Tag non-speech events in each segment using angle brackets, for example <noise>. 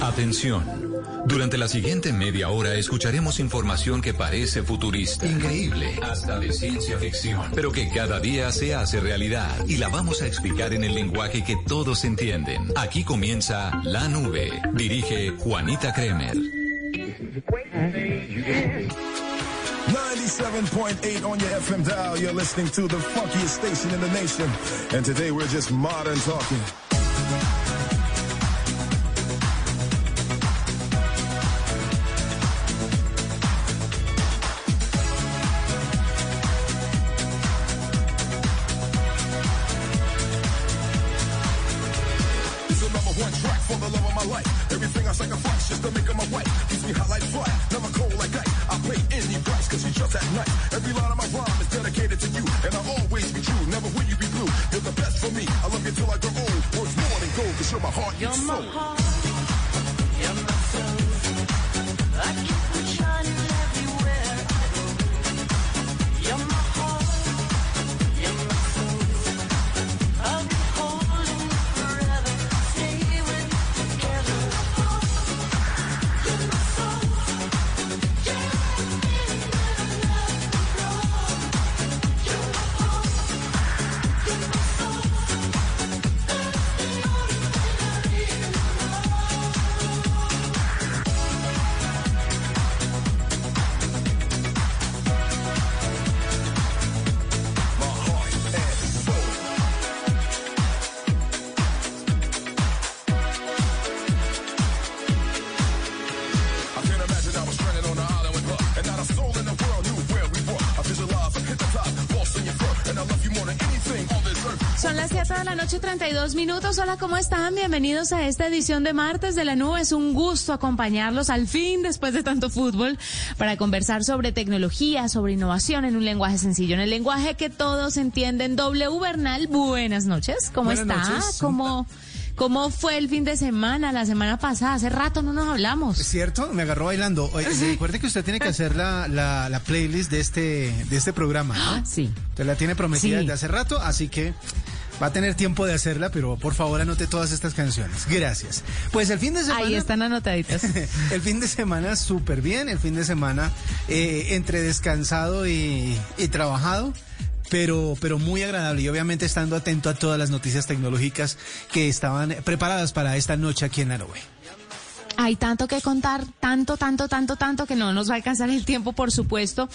Atención. Durante la siguiente media hora escucharemos información que parece futurista, increíble, hasta de ciencia ficción, pero que cada día se hace realidad y la vamos a explicar en el lenguaje que todos entienden. Aquí comienza La Nube. Dirige Juanita Kremer. 97.8 on your FM dial. You're listening to the funkiest station in the nation. And today we're just modern talking. 32 minutos. Hola, ¿cómo están? Bienvenidos a esta edición de Martes de la Nube. Es un gusto acompañarlos al fin, después de tanto fútbol, para conversar sobre tecnología, sobre innovación en un lenguaje sencillo, en el lenguaje que todos entienden. W Bernal, buenas noches. ¿Cómo Buenas está? noches. ¿Cómo, ¿Cómo fue el fin de semana, la semana pasada? Hace rato no nos hablamos. ¿Es cierto? Me agarró bailando. Oye, recuerde que usted tiene que hacer la, la, la playlist de este, de este programa, ¿no? <gasps> Sí. Usted la tiene prometida Sí. desde hace rato, así que va a tener tiempo de hacerla, pero por favor anote todas estas canciones. Gracias. Pues el fin de semana... Ahí están anotaditas. <laughs> El fin de semana súper bien, el fin de semana eh, entre descansado y, y trabajado. Pero, pero muy agradable y obviamente estando atento a todas las noticias tecnológicas que estaban preparadas para esta noche aquí en nube. Hay tanto que contar, tanto, tanto, tanto, tanto que no nos va a alcanzar el tiempo, por supuesto.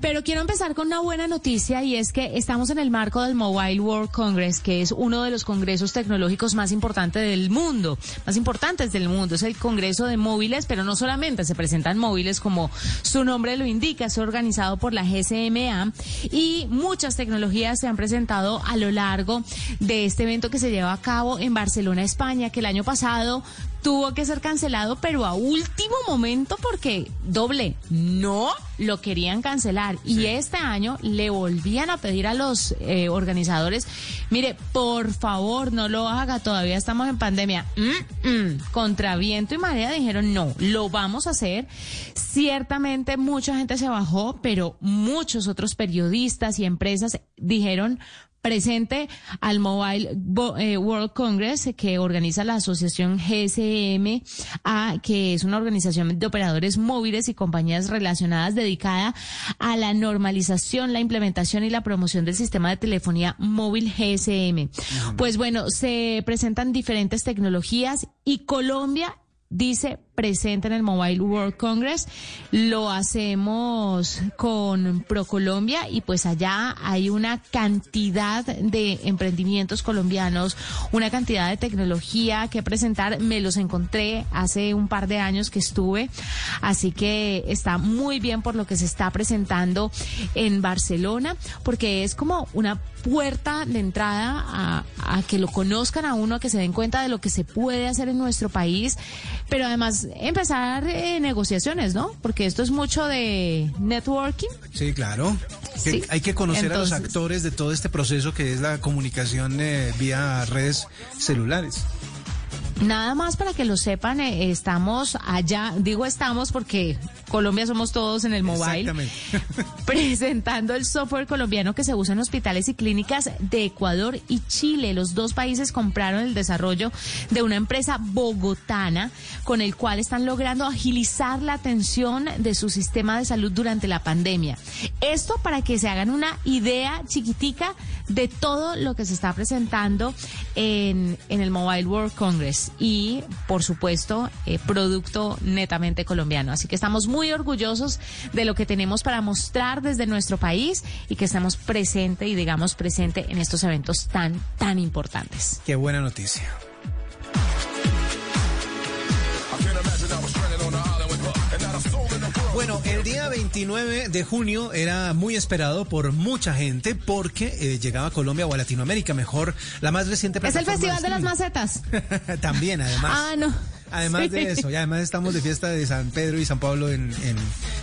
Pero quiero empezar con una buena noticia y es que estamos en el marco del Mobile World Congress, que es uno de los congresos tecnológicos más importantes del mundo, más importantes del mundo. Es el congreso de móviles, pero no solamente se presentan móviles como su nombre lo indica, es organizado por la GSMA y muchas tecnologías se han presentado a lo largo de este evento que se lleva a cabo en Barcelona, España, que el año pasado tuvo que ser cancelado, pero a último momento porque doble, no lo querían cancelar. Y este año le volvían a pedir a los eh, organizadores, mire, por favor, no lo haga, todavía estamos en pandemia. Mm, mm. Contra viento y marea dijeron, no, lo vamos a hacer. Ciertamente mucha gente se bajó, pero muchos otros periodistas y empresas dijeron, presente al Mobile eh, World Congress que organiza la asociación GSM, a, que es una organización de operadores móviles y compañías relacionadas dedicada a la normalización, la implementación y la promoción del sistema de telefonía móvil GSM. Pues bueno, se presentan diferentes tecnologías y Colombia dice presente en el Mobile World Congress. Lo hacemos con ProColombia y pues allá hay una cantidad de emprendimientos colombianos, una cantidad de tecnología que presentar. Me los encontré hace un par de años que estuve, así que está muy bien por lo que se está presentando en Barcelona, porque es como una puerta de entrada a, a que lo conozcan a uno, a que se den cuenta de lo que se puede hacer en nuestro país, pero además empezar eh, negociaciones, ¿no? Porque esto es mucho de networking. Sí, claro. Sí. Hay que conocer a los actores de todo este proceso que es la comunicación eh, vía redes celulares. Nada más para que lo sepan, eh, estamos allá, digo estamos porque Colombia somos todos en el mobile. <laughs> Presentando el software colombiano que se usa en hospitales y clínicas de Ecuador y Chile. Los dos países compraron el desarrollo de una empresa bogotana con el cual están logrando agilizar la atención de su sistema de salud durante la pandemia. Esto para que se hagan una idea chiquitica de todo lo que se está presentando en, en el Mobile World Congress y, por supuesto, eh, producto netamente colombiano. Así que estamos muy orgullosos de lo que tenemos para mostrar desde nuestro país y que estamos presente y digamos presente en estos eventos tan, tan importantes. Qué buena noticia. Día 29 de junio era muy esperado por mucha gente porque eh, llegaba a Colombia o a Latinoamérica, mejor, la más reciente Es el Festival de las. Macetas. <laughs> También, además. Ah, no. Además Sí. de eso, y además estamos de fiesta de San Pedro y San Pablo en, en-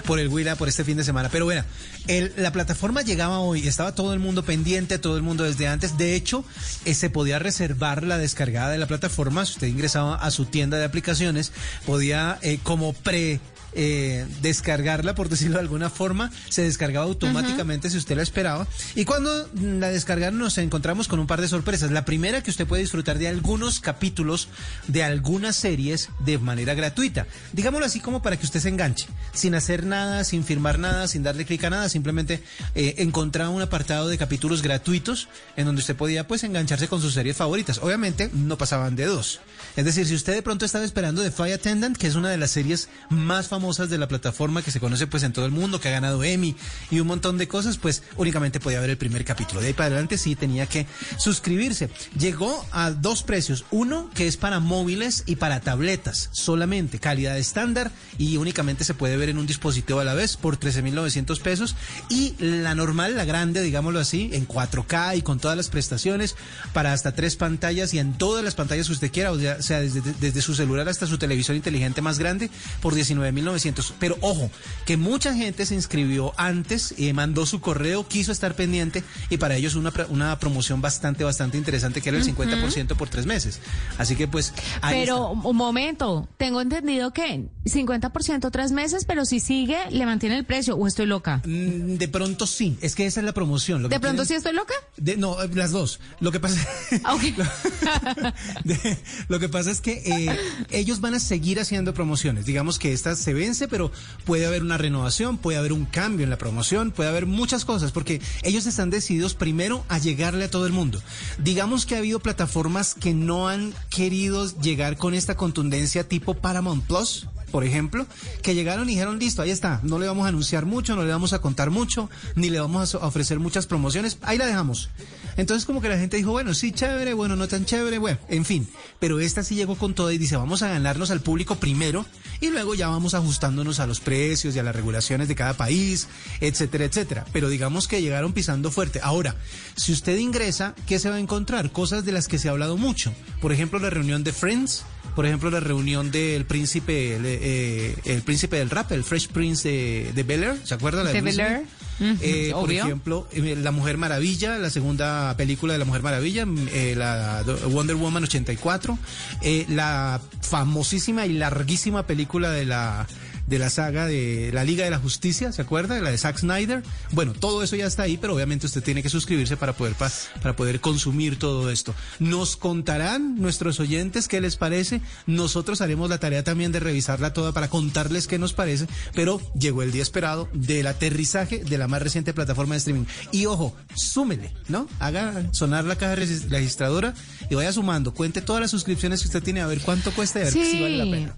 por el Huila por este fin de semana. Pero bueno, el- la plataforma llegaba hoy, estaba todo el mundo pendiente, todo el mundo desde antes. De hecho, eh, se podía reservar la descargada de la plataforma. Si usted ingresaba a su tienda de aplicaciones, podía eh, como pre eh, descargarla, por decirlo de alguna forma, se descargaba automáticamente si usted la esperaba. Y cuando la descargaron nos encontramos con un par de sorpresas. La primera que usted puede disfrutar de algunos capítulos de algunas series de manera gratuita. Digámoslo así como para que usted se enganche, sin hacer nada, sin firmar nada, sin darle clic a nada, simplemente eh, encontraba un apartado de capítulos gratuitos en donde usted podía pues engancharse con sus series favoritas. Obviamente no pasaban de dos. Es decir, si usted de pronto estaba esperando The Flight Attendant, que es una de las series más famosas de la plataforma que se conoce pues en todo el mundo, que ha ganado Emmy y un montón de cosas, pues únicamente podía ver el primer capítulo. De ahí para adelante sí tenía que suscribirse. Llegó a dos precios. Uno que es para móviles y para tabletas solamente, calidad estándar y únicamente se puede ver en un dispositivo a la vez por 13.900 pesos. Y la normal, la grande, digámoslo así, en 4K y con todas las prestaciones para hasta tres pantallas y en todas las pantallas que usted quiera, o sea, desde, desde su celular hasta su televisor inteligente más grande por 19.900. Pero ojo, que mucha gente se inscribió antes y mandó su correo, quiso estar pendiente y para ellos una, una promoción bastante, bastante interesante que era el 50% por tres meses. Así que pues... ahí Pero está. un momento, tengo entendido que 50% tres meses, pero si sigue, le mantiene el precio. ¿O estoy loca? Mm, De pronto sí, es que esa es la promoción. Lo ¿De que pronto sí estoy loca? De- no, eh, las dos. Lo que pasa, Ah, <laughs> de- lo que pasa es que eh, ellos van a seguir haciendo promociones. Digamos que esta se pero puede haber una renovación, puede haber un cambio en la promoción, puede haber muchas cosas, porque ellos están decididos primero a llegarle a todo el mundo. Digamos que ha habido plataformas que no han querido llegar con esta contundencia tipo Paramount Plus. Por ejemplo, que llegaron y dijeron, listo, ahí está, no le vamos a anunciar mucho, no le vamos a contar mucho, ni le vamos a ofrecer muchas promociones, ahí la dejamos. Entonces como que la gente dijo, bueno, sí, chévere, bueno, no tan chévere, bueno, en fin. Pero esta sí llegó con todo y dice, vamos a ganarnos al público primero y luego ya vamos ajustándonos a los precios y a las regulaciones de cada país, etcétera, etcétera. Pero digamos que llegaron pisando fuerte. Ahora, si usted ingresa, ¿qué se va a encontrar? Cosas de las que se ha hablado mucho. Por ejemplo, la reunión de Friends, por ejemplo, la reunión del príncipe, el, eh, el príncipe del rap, el Fresh Prince de, de Bel Air, ¿se acuerda? La De Will Bel? Air. Eh, por ejemplo, eh, La Mujer Maravilla, la segunda película de La Mujer Maravilla, mm, eh, la Wonder Woman 84, eh, la famosísima y larguísima película de la de la saga de la Liga de la Justicia, ¿se acuerda? La de Zack Snyder. Bueno, todo eso ya está ahí, pero obviamente usted tiene que suscribirse para poder pa- para poder consumir todo esto. Nos contarán nuestros oyentes qué les parece. Nosotros haremos la tarea también de revisarla toda para contarles qué nos parece, pero llegó el día esperado del aterrizaje de la más reciente plataforma de streaming. Y ojo, súmele, ¿no? Haga sonar la caja regis- registradora y vaya sumando, cuente todas las suscripciones que usted tiene a ver cuánto cuesta y a ver si vale la pena.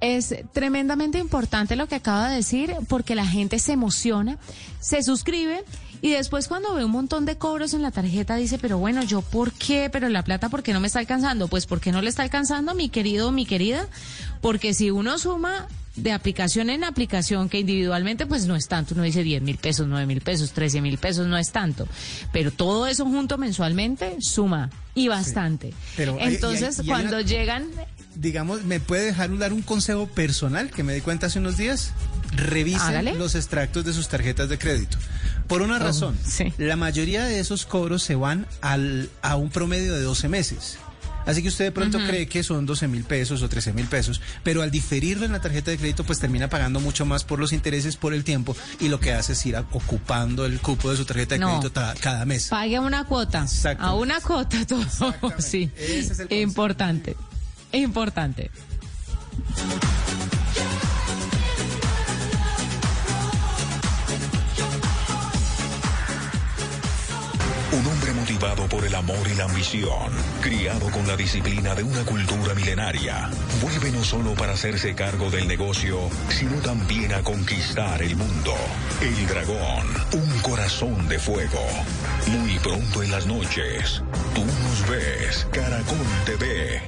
Es tremendamente importante lo que acaba de decir porque la gente se emociona, se suscribe y después cuando ve un montón de cobros en la tarjeta dice, pero bueno, yo por qué, pero la plata por qué no me está alcanzando? Pues porque no le está alcanzando, mi querido, mi querida, porque si uno suma de aplicación en aplicación que individualmente pues no es tanto, uno dice 10 mil pesos, 9 mil pesos, 13 mil pesos, no es tanto, pero todo eso junto mensualmente suma y bastante. Pero hay- y hay- Entonces y hay cuando una- llegan digamos, ¿me puede dejar dar un consejo personal que me di cuenta hace unos días? Revise Hágale. los extractos de sus tarjetas de crédito. Por una razón, sí. la mayoría de esos cobros se van al, a un promedio de 12 meses. Así que usted de pronto cree que son 12 mil pesos o 13 mil pesos, pero al diferirlo en la tarjeta de crédito, pues termina pagando mucho más por los intereses por el tiempo y lo que hace es ir a- ocupando el cupo de su tarjeta de No. crédito ta- cada mes. Pague una cuota. A una cuota todo. <laughs> Sí. Ese es el. Importante. Importante. Un hombre motivado por el amor y la ambición, criado con la disciplina de una cultura milenaria, vuelve no solo para hacerse cargo del negocio, sino también a conquistar el mundo. El dragón, un corazón de fuego. Muy pronto en las noches, tú nos ves, Caracol TV.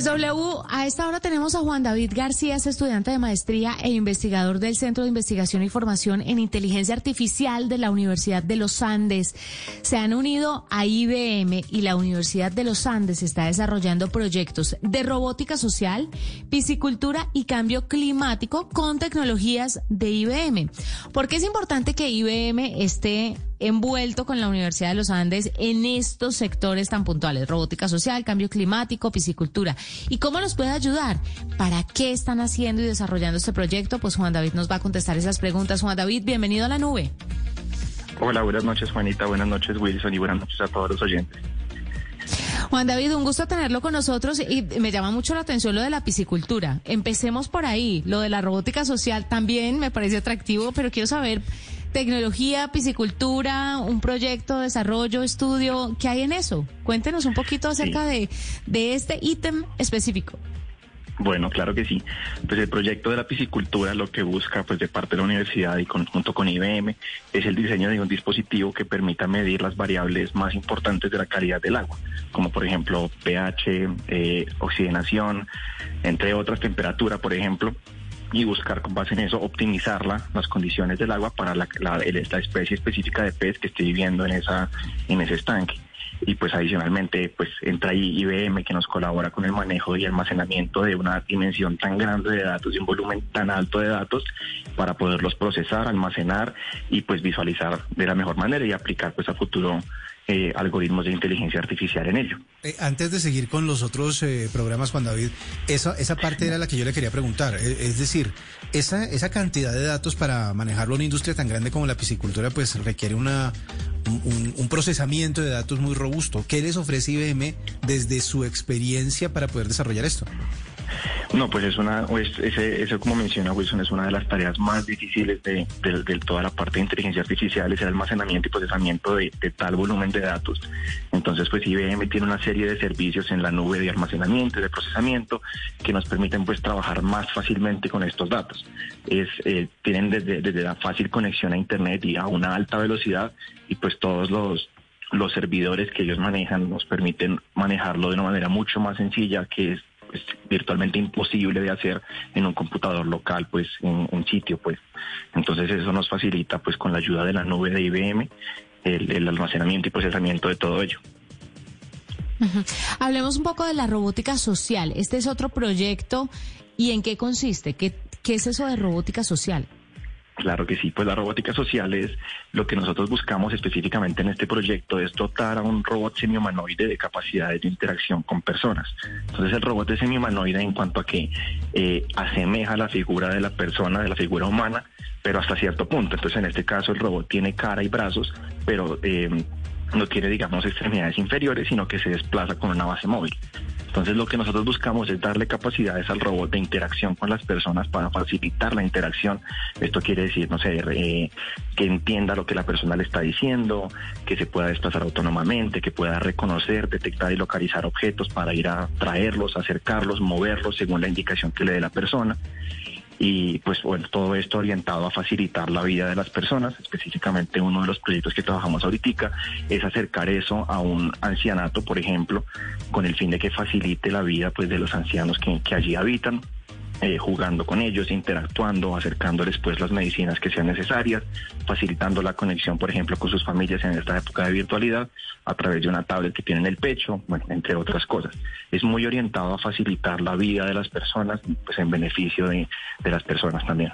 Pues W, a esta hora tenemos a Juan David García, es estudiante de maestría e investigador del Centro de Investigación y Formación en Inteligencia Artificial de la Universidad de los Andes. Se han unido a IBM y la Universidad de los Andes está desarrollando proyectos de robótica social, piscicultura y cambio climático con tecnologías de IBM. ¿Por qué es importante que IBM esté envuelto con la Universidad de los Andes en estos sectores tan puntuales, robótica social, cambio climático, piscicultura. ¿Y cómo nos puede ayudar? ¿Para qué están haciendo y desarrollando este proyecto? Pues Juan David nos va a contestar esas preguntas. Juan David, bienvenido a la nube. Hola, buenas noches Juanita, buenas noches Wilson y buenas noches a todos los oyentes. Juan David, un gusto tenerlo con nosotros y me llama mucho la atención lo de la piscicultura. Empecemos por ahí. Lo de la robótica social también me parece atractivo, pero quiero saber tecnología, piscicultura, un proyecto, desarrollo, estudio, ¿qué hay en eso? Cuéntenos un poquito acerca de, de este ítem específico. Bueno, claro que sí. Pues el proyecto de la piscicultura lo que busca pues de parte de la universidad y conjunto con IBM es el diseño de un dispositivo que permita medir las variables más importantes de la calidad del agua, como por ejemplo pH, eh, oxigenación, entre otras temperatura, por ejemplo, y buscar con base en eso optimizarla, las condiciones del agua para la, la- la especie específica de pez que esté viviendo en esa en ese estanque. Y pues adicionalmente pues entra ahí IBM que nos colabora con el manejo y almacenamiento de una dimensión tan grande de datos y un volumen tan alto de datos para poderlos procesar, almacenar y pues visualizar de la mejor manera y aplicar pues a futuro eh, algoritmos de inteligencia artificial en ello. Eh, antes de seguir con los otros eh, programas, Juan David, esa, esa parte era la que yo le quería preguntar. Eh, Es decir, esa, esa cantidad de datos para manejarlo en una industria tan grande como la piscicultura, pues requiere una, un, procesamiento de datos muy robusto. ¿Qué les ofrece IBM desde su experiencia para poder desarrollar esto? No, pues es una, pues ese, eso como menciona Wilson, es una de las tareas más difíciles de, toda la parte de inteligencia artificial, es el almacenamiento y procesamiento de, tal volumen de datos. Entonces, pues IBM tiene una serie de servicios en la nube de almacenamiento y de procesamiento que nos permiten pues trabajar más fácilmente con estos datos. Es, eh, tienen desde, desde la fácil conexión a Internet y a una alta velocidad y pues todos los los servidores que ellos manejan nos permiten manejarlo de una manera mucho más sencilla que es pues, virtualmente imposible de hacer en un computador local pues en un sitio pues entonces eso nos facilita pues con la ayuda de la nube de IBM el, almacenamiento y procesamiento de todo ello Hablemos un poco de la robótica social. Este es otro proyecto. ¿Y en qué consiste? ¿Qué, qué es eso de robótica social? Claro que sí, pues la robótica social es lo que nosotros buscamos específicamente en este proyecto, es dotar a un robot semihumanoide de capacidades de interacción con personas. Entonces el robot es semihumanoide en cuanto a que eh, asemeja la figura de la persona, de la figura humana, pero hasta cierto punto. Entonces en este caso el robot tiene cara y brazos, pero eh, no tiene, digamos, extremidades inferiores, sino que se desplaza con una base móvil. Entonces lo que nosotros buscamos es darle capacidades al robot de interacción con las personas para facilitar la interacción. Esto quiere decir, no sé, eh, que entienda lo que la persona le está diciendo, que se pueda desplazar autónomamente, que pueda reconocer, detectar y localizar objetos para ir a traerlos, acercarlos, moverlos según la indicación que le dé la persona y pues bueno, todo esto orientado a facilitar la vida de las personas, específicamente uno de los proyectos que trabajamos ahorita es acercar eso a un ancianato, por ejemplo, con el fin de que facilite la vida pues de los ancianos que, que allí habitan. Eh, jugando con ellos, interactuando, acercándoles pues las medicinas que sean necesarias, facilitando la conexión, por ejemplo, con sus familias en esta época de virtualidad a través de una tablet que tienen en el pecho, bueno, entre otras cosas. Es muy orientado a facilitar la vida de las personas, pues en beneficio de, de las personas también.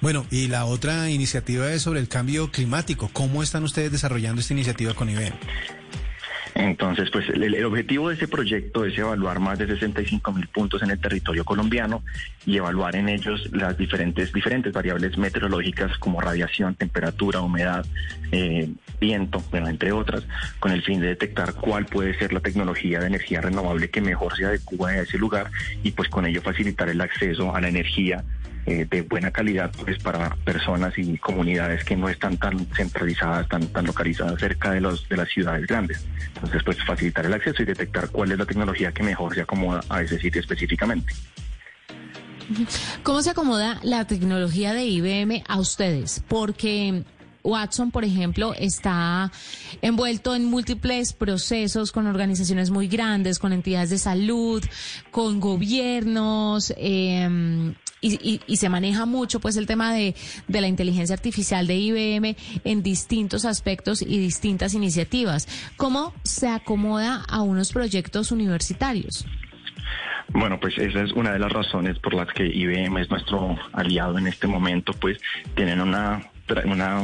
Bueno, y la otra iniciativa es sobre el cambio climático. ¿Cómo están ustedes desarrollando esta iniciativa con IBM? Entonces, pues el, el objetivo de ese proyecto es evaluar más de 65 mil puntos en el territorio colombiano y evaluar en ellos las diferentes, diferentes variables meteorológicas como radiación, temperatura, humedad, eh, viento, bueno, entre otras, con el fin de detectar cuál puede ser la tecnología de energía renovable que mejor se adecua a ese lugar y pues con ello facilitar el acceso a la energía eh, de buena calidad pues para personas y comunidades que no están tan centralizadas, tan, tan localizadas cerca de los de las ciudades grandes. Entonces, pues facilitar el acceso y detectar cuál es la tecnología que mejor se acomoda a ese sitio específicamente. ¿Cómo se acomoda la tecnología de IBM a ustedes? Porque Watson, por ejemplo, está envuelto en múltiples procesos con organizaciones muy grandes, con entidades de salud, con gobiernos, eh, y, y- y se maneja mucho pues el tema de, de la inteligencia artificial de IBM en distintos aspectos y distintas iniciativas. ¿Cómo se acomoda a unos proyectos universitarios? Bueno, pues esa es una de las razones por las que IBM es nuestro aliado en este momento, pues tienen una una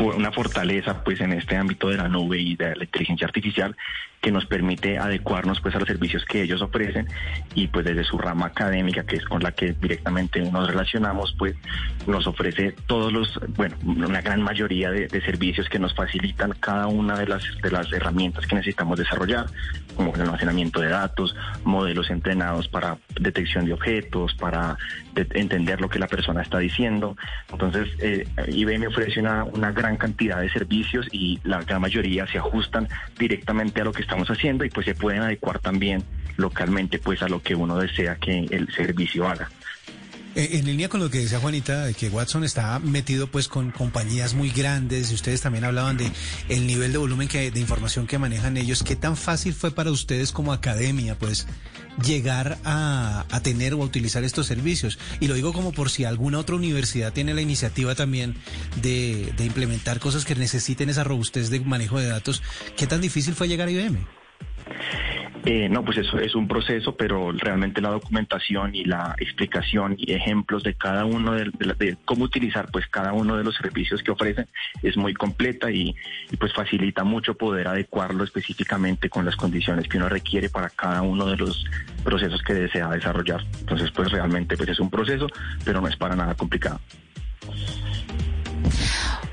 una fortaleza pues en este ámbito de la nube y de la inteligencia artificial que nos permite adecuarnos pues a los servicios que ellos ofrecen y pues desde su rama académica que es con la que directamente nos relacionamos pues nos ofrece todos los bueno una gran mayoría de, de servicios que nos facilitan cada una de las de las herramientas que necesitamos desarrollar como el almacenamiento de datos modelos entrenados para detección de objetos para de- entender lo que la persona está diciendo. Entonces eh, IBM ofrece una, una gran cantidad de servicios y la gran mayoría se ajustan directamente a lo que estamos haciendo y pues se pueden adecuar también localmente pues a lo que uno desea que el servicio haga. Eh, en línea con lo que decía Juanita, de que Watson está metido pues con compañías muy grandes y ustedes también hablaban de el nivel de volumen que, de información que manejan ellos. ¿Qué tan fácil fue para ustedes como academia pues llegar a, tener o a utilizar estos servicios? Y lo digo como por si alguna otra universidad tiene la iniciativa también de, de implementar cosas que necesiten esa robustez de manejo de datos. ¿Qué tan difícil fue llegar a IBM? Eh, no, pues eso es un proceso, pero realmente la documentación y la explicación y ejemplos de cada uno de, cómo utilizar pues cada uno de los servicios que ofrecen es muy completa y, y, pues facilita mucho poder adecuarlo específicamente con las condiciones que uno requiere para cada uno de los procesos que desea desarrollar. Entonces pues realmente pues es un proceso, pero no es para nada complicado.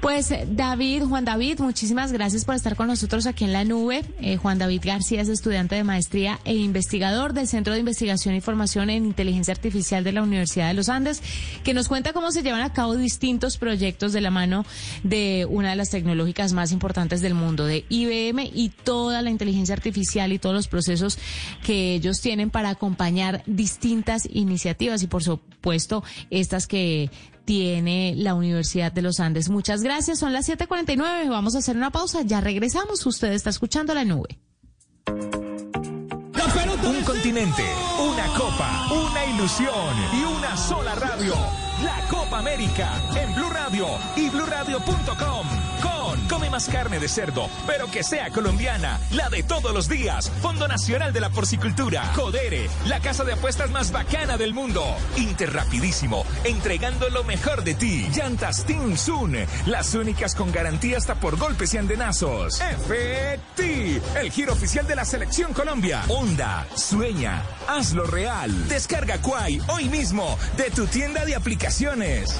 Pues David, Juan David, muchísimas gracias por estar con nosotros aquí en la nube. Eh, Juan David García es estudiante de maestría e investigador del Centro de Investigación y Formación en Inteligencia Artificial de la Universidad de los Andes, que nos cuenta cómo se llevan a cabo distintos proyectos de la mano de una de las tecnológicas más importantes del mundo, de IBM y toda la inteligencia artificial y todos los procesos que ellos tienen para acompañar distintas iniciativas y por supuesto estas que tiene la Universidad de los Andes. Muchas gracias. Son las 7:49. Vamos a hacer una pausa. Ya regresamos. Usted está escuchando la nube. Un continente, una copa, una ilusión y una sola radio. La Copa América en Blue Radio y BlueRadio.com. Come más carne de cerdo, pero que sea colombiana, la de todos los días. Fondo Nacional de la Porcicultura. Codere, la casa de apuestas más bacana del mundo. Interrapidísimo, entregando lo mejor de ti. Llantas Team Sun, las únicas con garantía hasta por golpes y andenazos. FT, el giro oficial de la Selección Colombia. Onda, sueña, hazlo real. Descarga Quai hoy mismo de tu tienda de aplicaciones.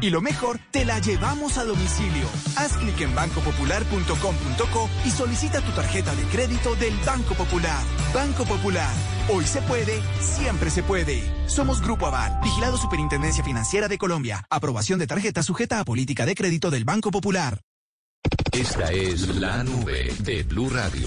Y lo mejor, te la llevamos a domicilio. Haz clic en bancopopular.com.co y solicita tu tarjeta de crédito del Banco Popular. Banco Popular. Hoy se puede, siempre se puede. Somos Grupo Aval, vigilado Superintendencia Financiera de Colombia. Aprobación de tarjeta sujeta a política de crédito del Banco Popular. Esta es la nube de Blue Radio.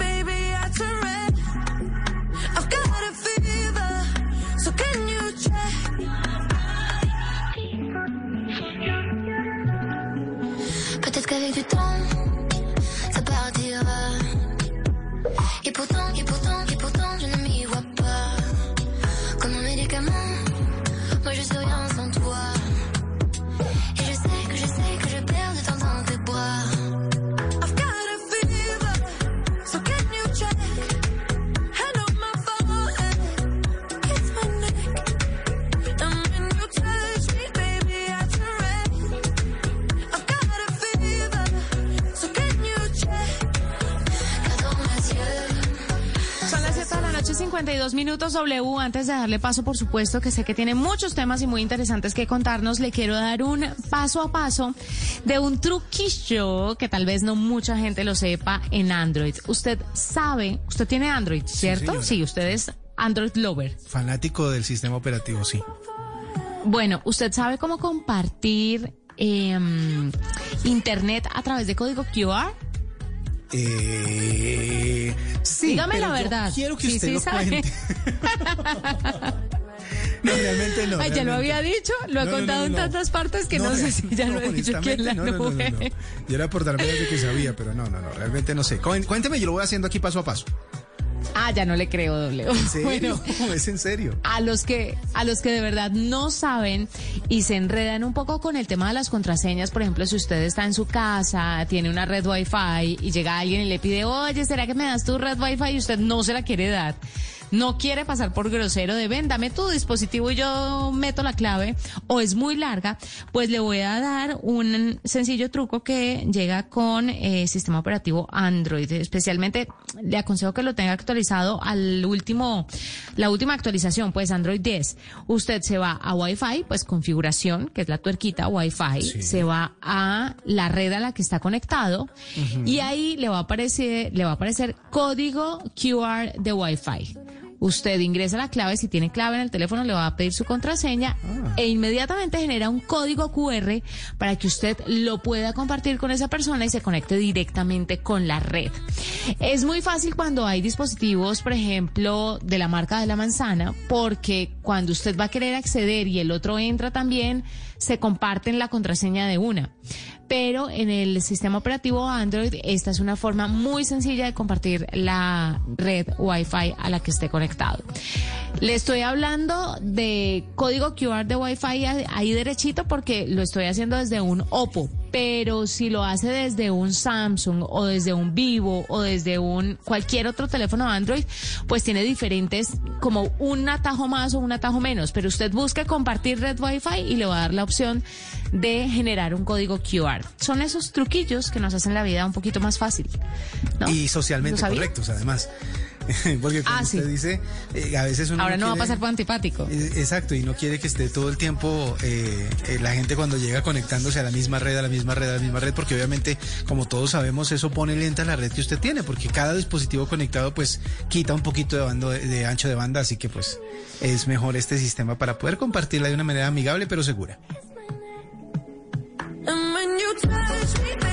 c'est trop 52 minutos W. Antes de darle paso, por supuesto, que sé que tiene muchos temas y muy interesantes que contarnos, le quiero dar un paso a paso de un truquillo que tal vez no mucha gente lo sepa en Android. Usted sabe, usted tiene Android, ¿cierto? señora. usted es Android Lover. Fanático del sistema operativo, sí. Bueno, ¿usted sabe cómo compartir em, Internet a través de código QR? Eh, sí, Dígame la verdad. Quiero que Sí, usted sí lo sabe. cuente. <laughs> no, realmente no. Ay, ya lo había dicho, lo he No, contado no, en tantas partes que no, sé si ya lo he dicho aquí en la nube. Yo era por darme de que sabía, pero no, no, no, realmente no sé. Cuénteme, yo lo voy haciendo aquí paso a paso. Ah, ya no le creo, doble. ¿En serio? Bueno, <laughs> es en serio. a los que a los que de verdad no saben y se enredan un poco con el tema de las contraseñas, por ejemplo, si usted está en su casa, tiene una red Wi-Fi y llega alguien y le pide, "Oye, ¿será que me das tu red Wi-Fi?" y usted no se la quiere dar. No quiere pasar por grosero de ven, dame tu dispositivo y yo meto la clave, o es muy larga, pues le voy a dar un sencillo truco que llega con eh, sistema operativo Android. Especialmente le aconsejo que lo tenga actualizado al último, la última actualización, pues Android 10. Usted se va a Wi-Fi, pues configuración, que es la tuerquita Wi-Fi, se va a la red a la que está conectado y ahí le va a aparecer, le va a aparecer código QR de Wi-Fi. Usted ingresa la clave, si tiene clave en el teléfono le va a pedir su contraseña e inmediatamente genera un código QR para que usted lo pueda compartir con esa persona y se conecte directamente con la red. Es muy fácil cuando hay dispositivos, por ejemplo, de la marca de la manzana, porque cuando usted va a querer acceder y el otro entra también, se comparten la contraseña de una. Pero en el sistema operativo Android, esta es una forma muy sencilla de compartir la red Wi-Fi a la que esté conectado. Le estoy hablando de código QR de Wi-Fi ahí derechito porque lo estoy haciendo desde un Oppo. Pero si lo hace desde un Samsung o desde un Vivo o desde un cualquier otro teléfono Android, pues tiene diferentes, como un atajo más o un atajo menos. Pero usted busca compartir red Wi-Fi y le va a dar la opción de generar un código QR. Son esos truquillos que nos hacen la vida un poquito más fácil. ¿no? Y socialmente correctos, además. <laughs> Porque como Ah, sí. usted dice, eh, a veces uno Ahora no va a pasar por antipático. Eh, Exacto, y no quiere que esté todo el tiempo eh, eh, la gente cuando llega conectándose a la misma red, a la misma red, a la misma red, porque obviamente, como todos sabemos, eso pone lenta la red que usted tiene, porque cada dispositivo conectado pues quita un poquito de, bando, de ancho de banda, así que pues es mejor este sistema para poder compartirla de una manera amigable pero segura. You touch me,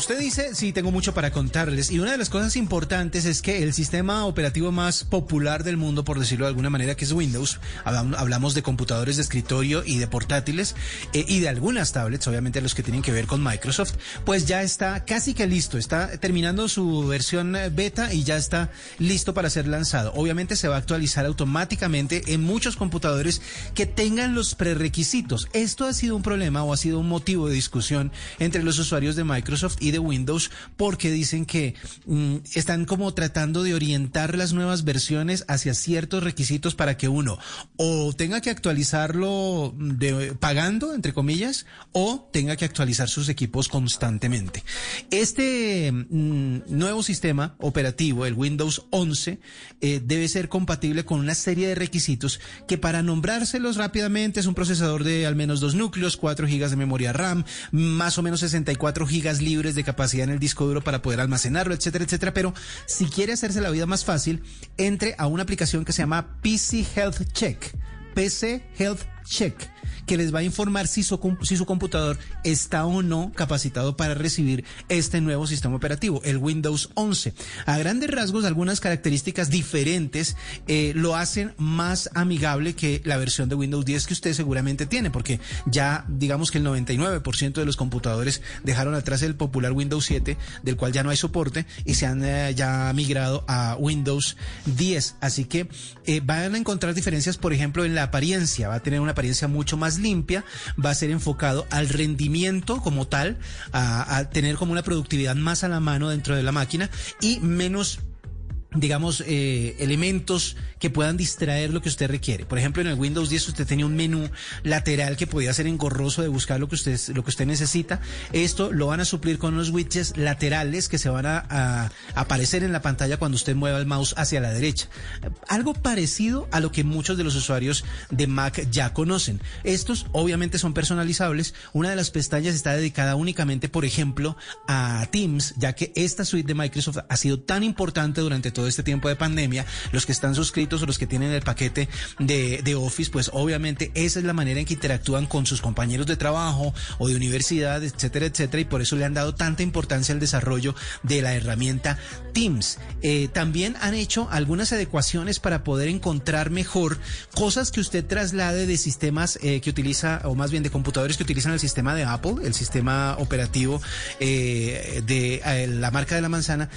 usted dice, sí, tengo mucho para contarles. Y una de las cosas importantes es que el sistema operativo más popular del mundo, por decirlo de alguna manera, que es Windows, hablam- hablamos de computadores de escritorio y de portátiles, eh, y de algunas tablets, obviamente los que tienen que ver con Microsoft, pues ya está casi que listo. Está terminando su versión eh, beta y ya está listo para ser lanzado. Obviamente se va a actualizar automáticamente en muchos computadores que tengan los prerequisitos. Esto ha sido un problema o ha sido un motivo de discusión entre los usuarios de Microsoft y de Windows porque dicen que mm, están como tratando de orientar las nuevas versiones hacia ciertos requisitos para que uno o tenga que actualizarlo pagando, entre comillas, o tenga que actualizar sus equipos constantemente. Este mm, nuevo sistema operativo, el Windows 11, eh, debe ser compatible con una serie de requisitos que para nombrárselos rápidamente es un procesador de al menos dos núcleos, 4 gigas de memoria RAM, más o menos 64 gigas libres de capacidad en el disco duro para poder almacenarlo, etcétera, etcétera. Pero si quiere hacerse la vida más fácil, entre a una aplicación que se llama PC Health Check. PC Health Check que les va a informar si su, si su computador está o no capacitado para recibir este nuevo sistema operativo, el Windows 11. A grandes rasgos, algunas características diferentes eh, lo hacen más amigable que la versión de Windows 10 que usted seguramente tiene, porque ya digamos que el 99% de los computadores dejaron atrás el popular Windows 7, del cual ya no hay soporte, y se han eh, ya migrado a Windows 10. Así que eh, van a encontrar diferencias, por ejemplo, en la apariencia. Va a tener una apariencia mucho más limpia, va a ser enfocado al rendimiento como tal, a, a tener como una productividad más a la mano dentro de la máquina y menos digamos, eh, elementos que puedan distraer lo que usted requiere. Por ejemplo, en el Windows 10 usted tenía un menú lateral que podía ser engorroso de buscar lo que usted, lo que usted necesita. Esto lo van a suplir con unos widgets laterales que se van a, a aparecer en la pantalla cuando usted mueva el mouse hacia la derecha. Algo parecido a lo que muchos de los usuarios de Mac ya conocen. Estos obviamente son personalizables. Una de las pestañas está dedicada únicamente, por ejemplo, a Teams, ya que esta suite de Microsoft ha sido tan importante durante todo este tiempo de pandemia. Los que están suscritos o los que tienen el paquete de, Office, pues obviamente esa es la manera en que interactúan con sus compañeros de trabajo o de universidad, etcétera, etcétera, y por eso le han dado tanta importancia al desarrollo de la herramienta Teams. Eh, también han hecho algunas adecuaciones para poder encontrar mejor cosas que usted traslade de sistemas eh, que utiliza, o más bien de computadores que utilizan el sistema de Apple, el sistema operativo eh, de la marca de la manzana,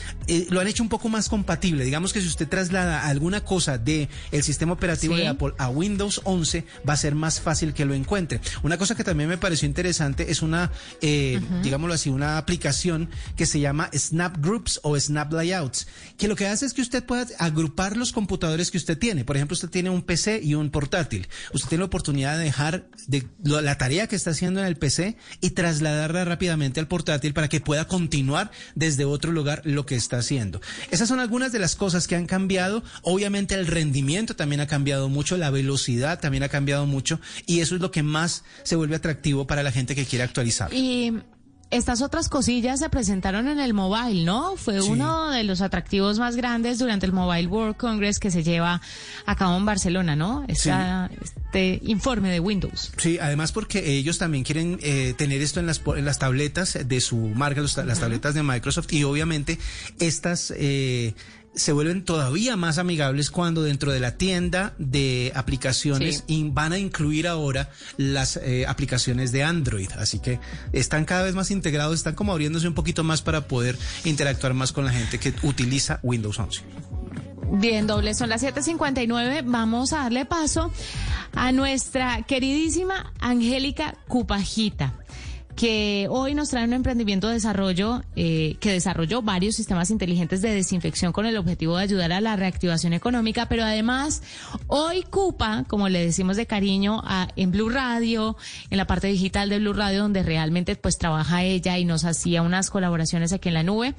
lo han hecho un poco más compatible. Digamos que si usted traslada alguna cosa de el sistema operativo Sí. de Apple a Windows 11, va a ser más fácil que lo encuentre. Una cosa que también me pareció interesante es una, eh, digámoslo así, una aplicación que se llama Snap Groups o Snap Layouts, que lo que hace es que usted pueda agrupar los computadores que usted tiene. Por ejemplo, usted tiene un PC y un portátil. Usted tiene la oportunidad de dejar de, la tarea que está haciendo en el PC y trasladarla rápidamente al portátil para que pueda continuar desde otro lugar lo que está haciendo. Esas son algunas de las cosas que han cambiado. Obviamente el rendimiento también ha cambiado mucho, la velocidad también ha cambiado mucho y eso es lo que más se vuelve atractivo para la gente que quiere actualizar. Y estas otras cosillas se presentaron en el mobile, ¿no? Fue Sí. uno de los atractivos más grandes durante el Mobile World Congress que se lleva a cabo en Barcelona, ¿no? Esta- Este informe de Windows. Sí, además porque ellos también quieren eh, tener esto en las, en las tabletas de su marca, los las tabletas de Microsoft y obviamente estas eh, se vuelven todavía más amigables cuando dentro de la tienda de aplicaciones Sí. van a incluir ahora las eh, aplicaciones de Android. Así que están cada vez más integrados, están como abriéndose un poquito más para poder interactuar más con la gente que utiliza Windows 11. Bien, doble, son las 7:59. Vamos a darle paso a nuestra queridísima Angélica Cupajita. Que hoy nos trae un emprendimiento de desarrollo eh, que desarrolló varios sistemas inteligentes de desinfección con el objetivo de ayudar a la reactivación económica, pero además hoy Cupa, como le decimos de cariño en Blue Radio, en la parte digital de Blue Radio, donde realmente pues trabaja ella y nos hacía unas colaboraciones aquí en la nube,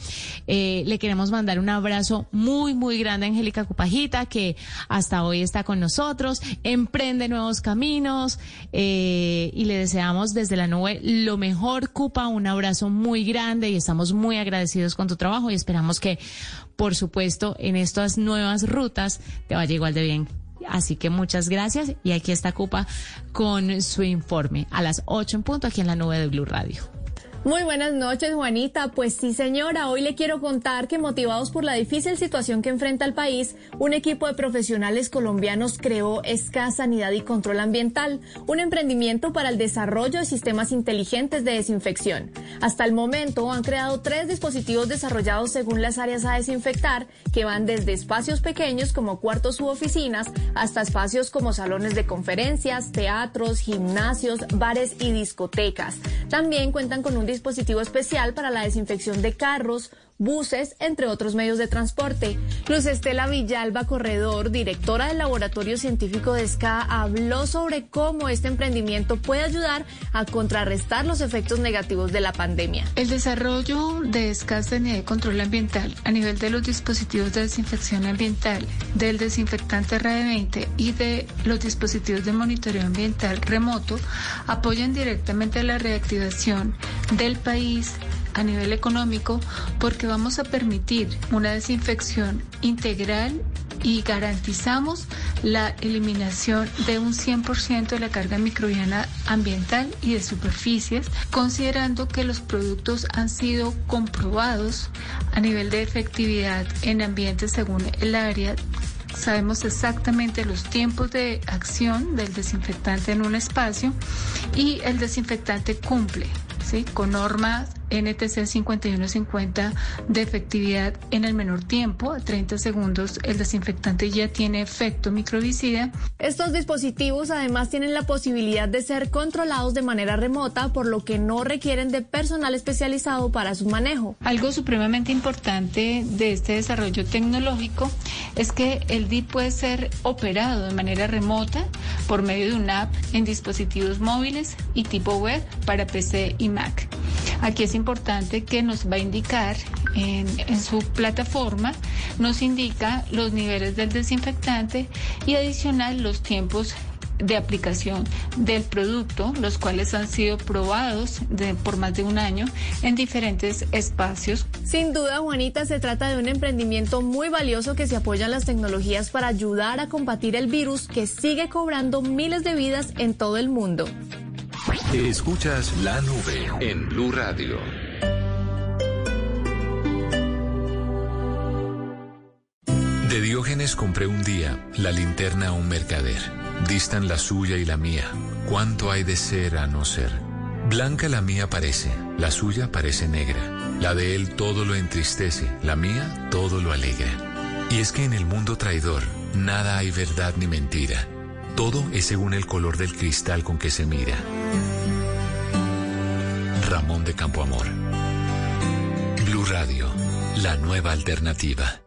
eh, le queremos mandar un abrazo muy, muy grande a Angélica Cupajita, que hasta hoy está con nosotros, emprende nuevos caminos eh, y le deseamos desde la nube lo mejor, Cupa, un abrazo muy grande y estamos muy agradecidos con tu trabajo y esperamos que, por supuesto, en estas nuevas rutas te vaya igual de bien. Así que muchas gracias y aquí está Cupa con su informe a las 8 en punto aquí en la nube de Blue Radio. Muy buenas noches, Juanita. Pues sí, señora, hoy le quiero contar que motivados por la difícil situación que enfrenta el país, un equipo de profesionales colombianos creó SCA Sanidad y Control Ambiental, un emprendimiento para el desarrollo de sistemas inteligentes de desinfección. Hasta el momento han creado tres dispositivos desarrollados según las áreas a desinfectar, que van desde espacios pequeños como cuartos u oficinas hasta espacios como salones de conferencias, teatros, gimnasios, bares y discotecas. También cuentan con un dispositivo especial para la desinfección de carros, buses, entre otros medios de transporte. Luz Estela Villalba Corredor, directora del Laboratorio Científico de SCA, habló sobre cómo este emprendimiento puede ayudar a contrarrestar los efectos negativos de la pandemia. El desarrollo de SCA Sanidad y Control Ambiental a nivel de los dispositivos de desinfección ambiental, del desinfectante RD20 y de los dispositivos de monitoreo ambiental remoto apoyan directamente la reactivación del país a nivel económico porque vamos a permitir una desinfección integral y garantizamos la eliminación de un 100% de la carga microbiana ambiental y de superficies, considerando que los productos han sido comprobados a nivel de efectividad en ambientes según el área sabemos exactamente los tiempos de acción del desinfectante en un espacio y el desinfectante cumple ¿sí? con normas NTC 5150 de efectividad en el menor tiempo, a 30 segundos el desinfectante ya tiene efecto microbicida. Estos dispositivos además tienen la posibilidad de ser controlados de manera remota, por lo que no requieren de personal especializado para su manejo. Algo supremamente importante de este desarrollo tecnológico es que el DIP puede ser operado de manera remota por medio de una app en dispositivos móviles y tipo web para PC y Mac. Aquí es importante que nos va a indicar en, su plataforma, nos indica los niveles del desinfectante y adicional los tiempos de aplicación del producto, los cuales han sido probados por más de un año en diferentes espacios. Sin duda, Juanita, se trata de un emprendimiento muy valioso que se apoya en las tecnologías para ayudar a combatir el virus que sigue cobrando miles de vidas en todo el mundo. Escuchas la nube en Blue Radio. De Diógenes compré un día la linterna a un mercader. Distan la suya y la mía. ¿Cuánto hay de ser a no ser? Blanca la mía parece, la suya parece negra. La de él todo lo entristece, la mía todo lo alegra. Y es que en el mundo traidor nada hay verdad ni mentira. Todo es según el color del cristal con que se mira. Ramón de Campoamor. Blue Radio, la nueva alternativa.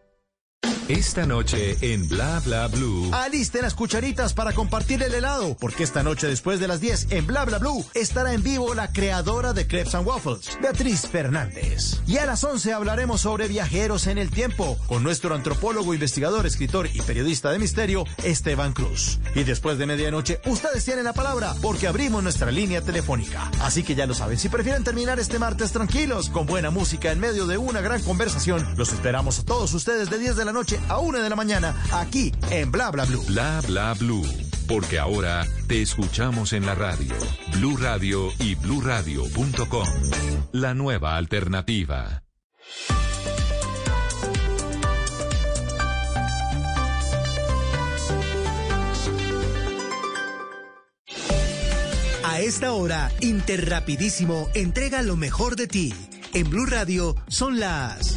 Esta noche en Bla Bla Blue. Alisten las cucharitas para compartir el helado, porque esta noche después de las 10 en Bla Bla Blue estará en vivo la creadora de Crepes and Waffles, Beatriz Fernández. Y a las 11 hablaremos sobre viajeros en el tiempo con nuestro antropólogo, investigador, escritor y periodista de misterio, Esteban Cruz. Y después de medianoche, ustedes tienen la palabra porque abrimos nuestra línea telefónica. Así que ya lo saben, si prefieren terminar este martes tranquilos, con buena música en medio de una gran conversación, los esperamos a todos ustedes de 10 de la noche a 1 de la mañana aquí en Bla Bla Blue. Bla Bla Blue, porque ahora te escuchamos en la radio, Blue Radio y bluradio.com. La nueva alternativa. A esta hora, Interrapidísimo entrega lo mejor de ti. En Blue Radio son las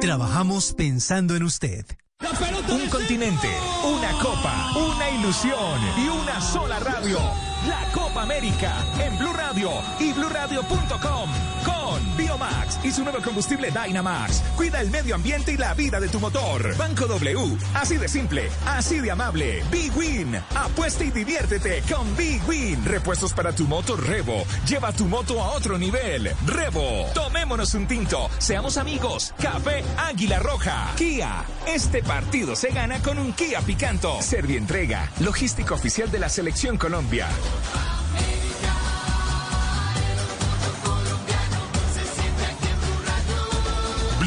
Trabajamos pensando en usted. Un continente, una copa, una ilusión y una sola radio. La Copa América en Blue Radio y BlueRadio.com con Biomax y su nuevo combustible Dynamax. Cuida el medio ambiente y la vida de tu motor. Banco W, así de simple, así de amable. Big Win, apuesta y diviértete con Big Win. Repuestos para tu moto Revo. Lleva tu moto a otro nivel. Revo, tomémonos un tinto, seamos amigos. Café Águila Roja. Kia, este partido se gana con un Kia Picanto. Servientrega, logística oficial de la Selección Colombia.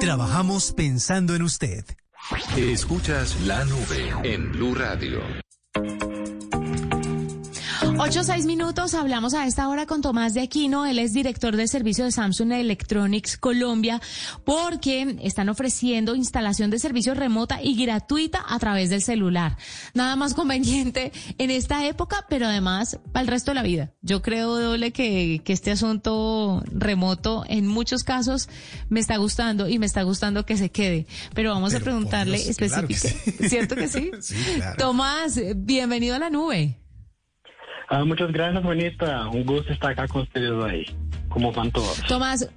Trabajamos pensando en usted. Escuchas la nube en Blue Radio. Ocho, seis minutos, hablamos a esta hora con Tomás de Aquino, él es director de servicio de Samsung Electronics Colombia, porque están ofreciendo instalación de servicio remota y gratuita a través del celular. Nada más conveniente en esta época, pero además para el resto de la vida. Yo creo, doble, que, que este asunto remoto en muchos casos me está gustando y me está gustando que se quede. Pero vamos a preguntarle Dios, claro específicamente. sí. ¿Cierto que sí? <laughs> Sí, claro. Tomás, bienvenido a la nube. Ah, muchas gracias, Juanita. Un gusto estar acá con ustedes ahí. ¿Cómo van? Tomás,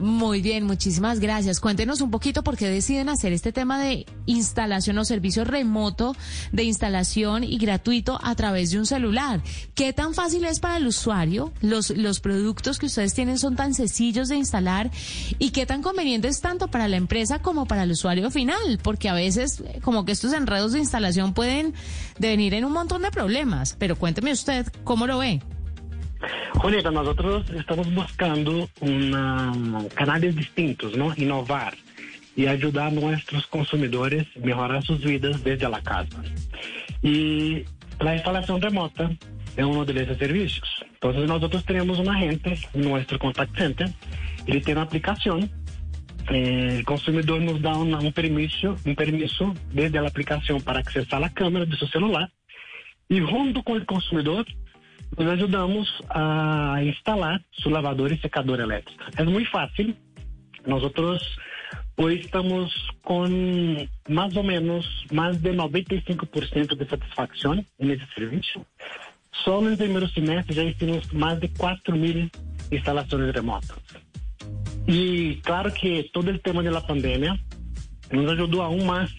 muy bien, muchísimas gracias. Cuéntenos un poquito por qué deciden hacer este tema de instalación o servicio remoto de instalación y gratuito a través de un celular. ¿Qué tan fácil es para el usuario? Los, los productos que ustedes tienen son tan sencillos de instalar y qué tan conveniente es tanto para la empresa como para el usuario final, porque a veces eh, como que estos enredos de instalación pueden devenir en un montón de problemas. Pero cuénteme usted, ¿cómo lo ve? Juanita, nosotros estamos buscando una, canales distintos, ¿no? Innovar y ayudar a nuestros consumidores a mejorar sus vidas desde la casa. Y la instalación remota es uno de esos servicios. Entonces nosotros tenemos un agente, nuestro contact center, ele tem uma aplicação, eh, o consumidor nos dá um, um permisso, um permisso desde a aplicação para acessar a câmera do seu celular e junto com o consumidor nós ajudamos a instalar su lavadora e secadora elétrica. É muito fácil. Nós outros hoje estamos com mais ou menos mais de 95% de satisfação nesse serviço. Só no primeiro semestre já hicimos mais de 4 mil instalações remotas. E claro que todo o tema da pandemia nos ajudou aún mais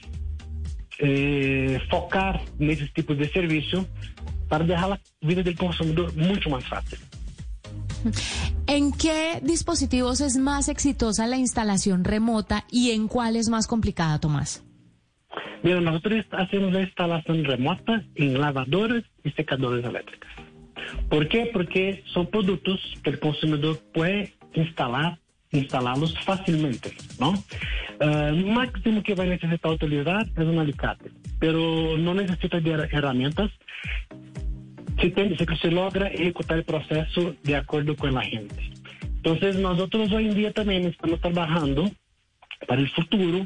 eh, focar nesses tipos de serviço para deixar a vida do consumidor muito mais fácil. ¿En qué dispositivos es más exitosa la instalación remota y en cuál es más complicada, Tomás? Mira, nosotros hacemos la instalación remota en lavadoras y secadoras eléctricas. ¿Por qué? Porque son productos que el consumidor puede instalar, instalarlos fácilmente, ¿no? Eh, lo máximo que va a necesitar utilizar es un alicate, pero no necesita de her- herramientas. Se, se, se logra ejecutar el proceso de acuerdo con la gente. Entonces, nosotros hoy en día también estamos trabajando para el futuro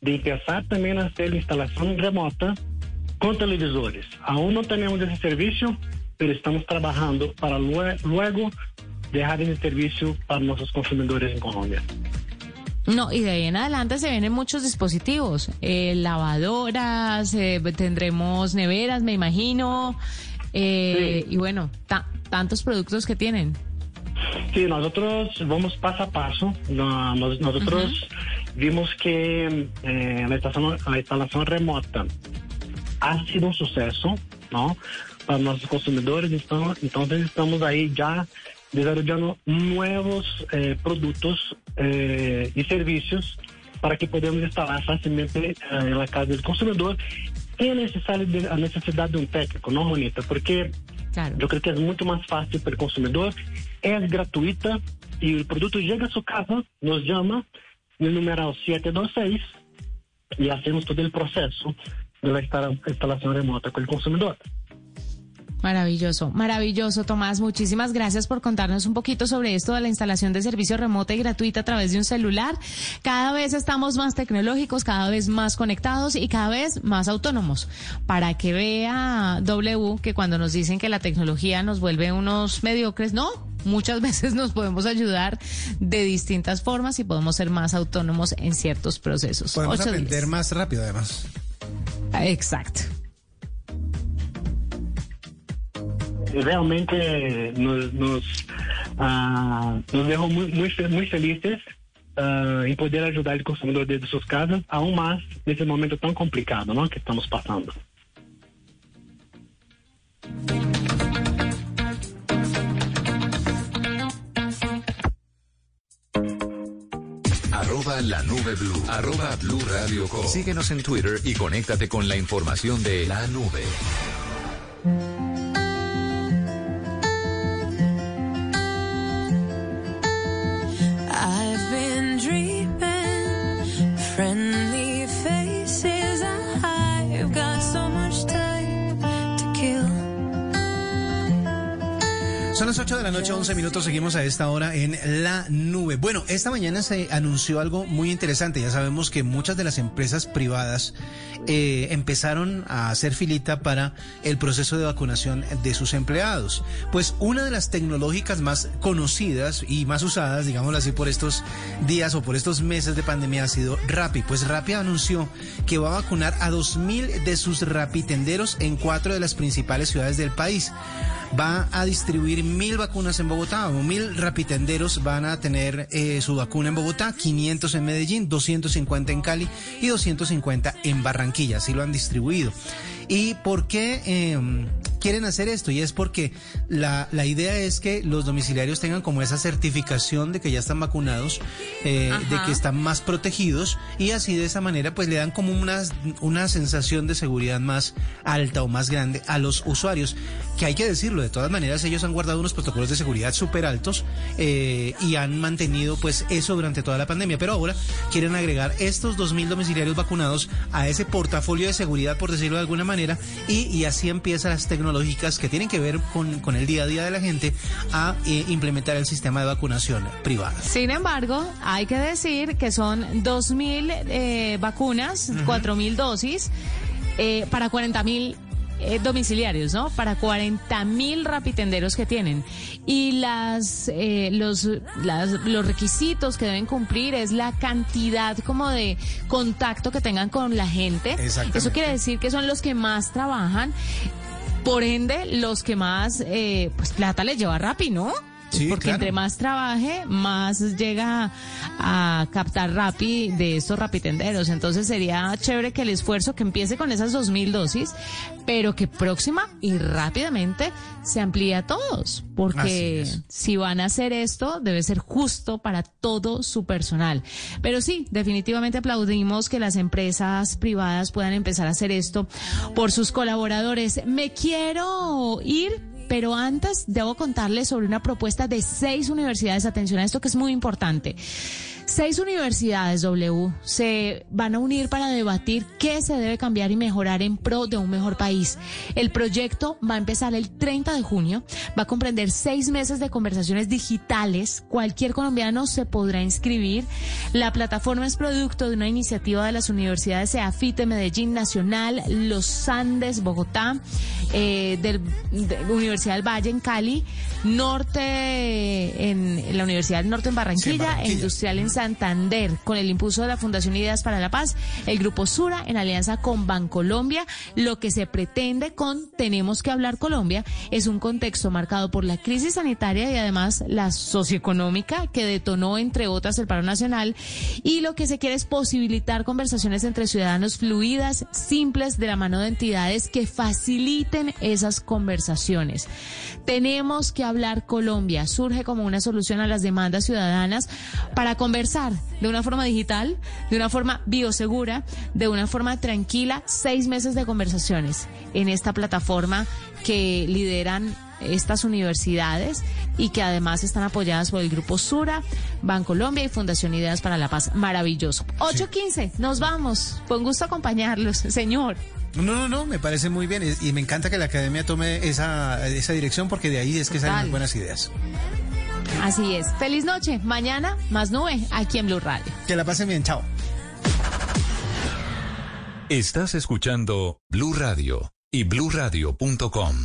de empezar también a hacer la instalación remota con televisores. Aún no tenemos ese servicio, pero estamos trabajando para lue- luego dejar ese servicio para nuestros consumidores en Colombia. No, y de ahí en adelante se vienen muchos dispositivos, eh, lavadoras, eh, tendremos neveras, me imagino, eh, y bueno, ta- tantos productos que tienen. Sí, nosotros vamos paso a paso. No- nos- nosotros vimos que eh, la, instalación, la instalación remota ha sido un suceso, ¿no? Para nuestros consumidores. Entonces estamos ahí ya desarrollando nuevos eh, productos eh, y servicios para que podamos instalar fácilmente en la casa del consumidor sin necesidad de, a necesidad de un técnico, ¿no, Bonita? Porque yo creo que es mucho más fácil para el consumidor, es gratuita y el producto llega a su casa, nos llama en el numeral 726 y hacemos todo el proceso de la instala- instalación remota con el consumidor. Maravilloso, maravilloso, Tomás. Muchísimas gracias por contarnos un poquito sobre esto de la instalación de servicio remota y gratuita a través de un celular. Cada vez estamos más tecnológicos, cada vez más conectados y cada vez más autónomos. Para que vea W que cuando nos dicen que la tecnología nos vuelve unos mediocres, no. Muchas <laughs> veces nos podemos ayudar de distintas formas y podemos ser más autónomos en ciertos procesos. Podemos Ocho aprender más rápido, además. Exacto. Realmente nos, nos, nos dejó muy, muy, fe- muy felices ah, en poder ayudar al consumidor desde sus casas, aún más nesse momento tan complicado ¿no? que estamos pasando. Arroba la nube blue. Arroba blue radio com. Síguenos en Twitter y conéctate con la información de la nube. Son las 8 de la noche, 11 minutos, seguimos a esta hora en la nube. Bueno, esta mañana se anunció algo muy interesante. Ya sabemos que muchas de las empresas privadas eh, empezaron a hacer filita para el proceso de vacunación de sus empleados. Pues una de las tecnológicas más conocidas y más usadas, digámoslo así, por estos días o por estos meses de pandemia ha sido Rappi. Pues Rappi anunció que va a vacunar a 2.000 de sus rapitenderos en cuatro de las principales ciudades del país va a distribuir mil vacunas en Bogotá, o mil rapitenderos van a tener eh, su vacuna en Bogotá, 500 en Medellín, 250 en Cali y 250 en Barranquilla, así lo han distribuido. ¿Y por qué eh, quieren hacer esto? Y es porque la, la idea es que los domiciliarios tengan como esa certificación de que ya están vacunados, eh, de que están más protegidos y así de esa manera pues le dan como una, una sensación de seguridad más alta o más grande a los usuarios, que hay que decirlo, de todas maneras ellos han guardado unos protocolos de seguridad súper altos eh, y han mantenido pues eso durante toda la pandemia, pero ahora quieren agregar estos 2.000 domiciliarios vacunados a ese portafolio de seguridad, por decirlo de alguna manera, y, y así empiezan las tecnológicas que tienen que ver con, con el día a día de la gente a eh, implementar el sistema de vacunación privada. Sin embargo, hay que decir que son 2.000 eh, vacunas, 4.000 dosis, eh, para 40.000 eh, domiciliarios, ¿no? Para 40.000 rapitenderos que tienen. Y las, eh, los, las- los requisitos que deben cumplir es la cantidad como de contacto que tengan con la gente. Eso quiere decir que son los que más trabajan. Por ende, los que más eh, pues plata les lleva Rappi, ¿no? Sí, Porque claro. entre más trabaje, más llega a captar Rappi de estos rapitenderos. Entonces sería chévere que el esfuerzo que empiece con esas dos mil dosis, pero que próxima y rápidamente se amplíe a todos. Porque si van a hacer esto, debe ser justo para todo su personal. Pero sí, definitivamente aplaudimos que las empresas privadas puedan empezar a hacer esto por sus colaboradores. Me quiero ir pero antes debo contarles sobre una propuesta de seis universidades. Atención a esto que es muy importante. Seis universidades W se van a unir para debatir qué se debe cambiar y mejorar en pro de un mejor país. El proyecto va a empezar el 30 de junio, va a comprender seis meses de conversaciones digitales. Cualquier colombiano se podrá inscribir. La plataforma es producto de una iniciativa de las universidades EAFITE, Medellín Nacional, Los Andes, Bogotá, eh, del, de Universidad del Valle en Cali, Norte en, la Universidad del Norte en Barranquilla, Sí, en Barranquilla. e Industrial en Santander, con el impulso de la Fundación Ideas para la Paz, el Grupo Sura en alianza con Bancolombia. Lo que se pretende con Tenemos que hablar Colombia es un contexto marcado por la crisis sanitaria y además la socioeconómica que detonó, entre otras, el paro nacional. Y lo que se quiere es posibilitar conversaciones entre ciudadanos fluidas, simples, de la mano de entidades que faciliten esas conversaciones. Tenemos que hablar Colombia. Surge como una solución a las demandas ciudadanas para conversar de una forma digital, de una forma biosegura, de una forma tranquila, seis meses de conversaciones en esta plataforma que lideran estas universidades y que además están apoyadas por el Grupo Sura, Bancolombia y Fundación Ideas para la Paz. Maravilloso. 8.15, nos vamos. Con gusto acompañarlos, señor. No, no, no, me parece muy bien y me encanta que la academia tome esa, esa dirección porque de ahí es que salen Total. las buenas ideas. Así es. Feliz noche. Mañana, más nube, aquí en Blue Radio. Que la pasen bien, chao. Estás escuchando Blue Radio y bluradio.com.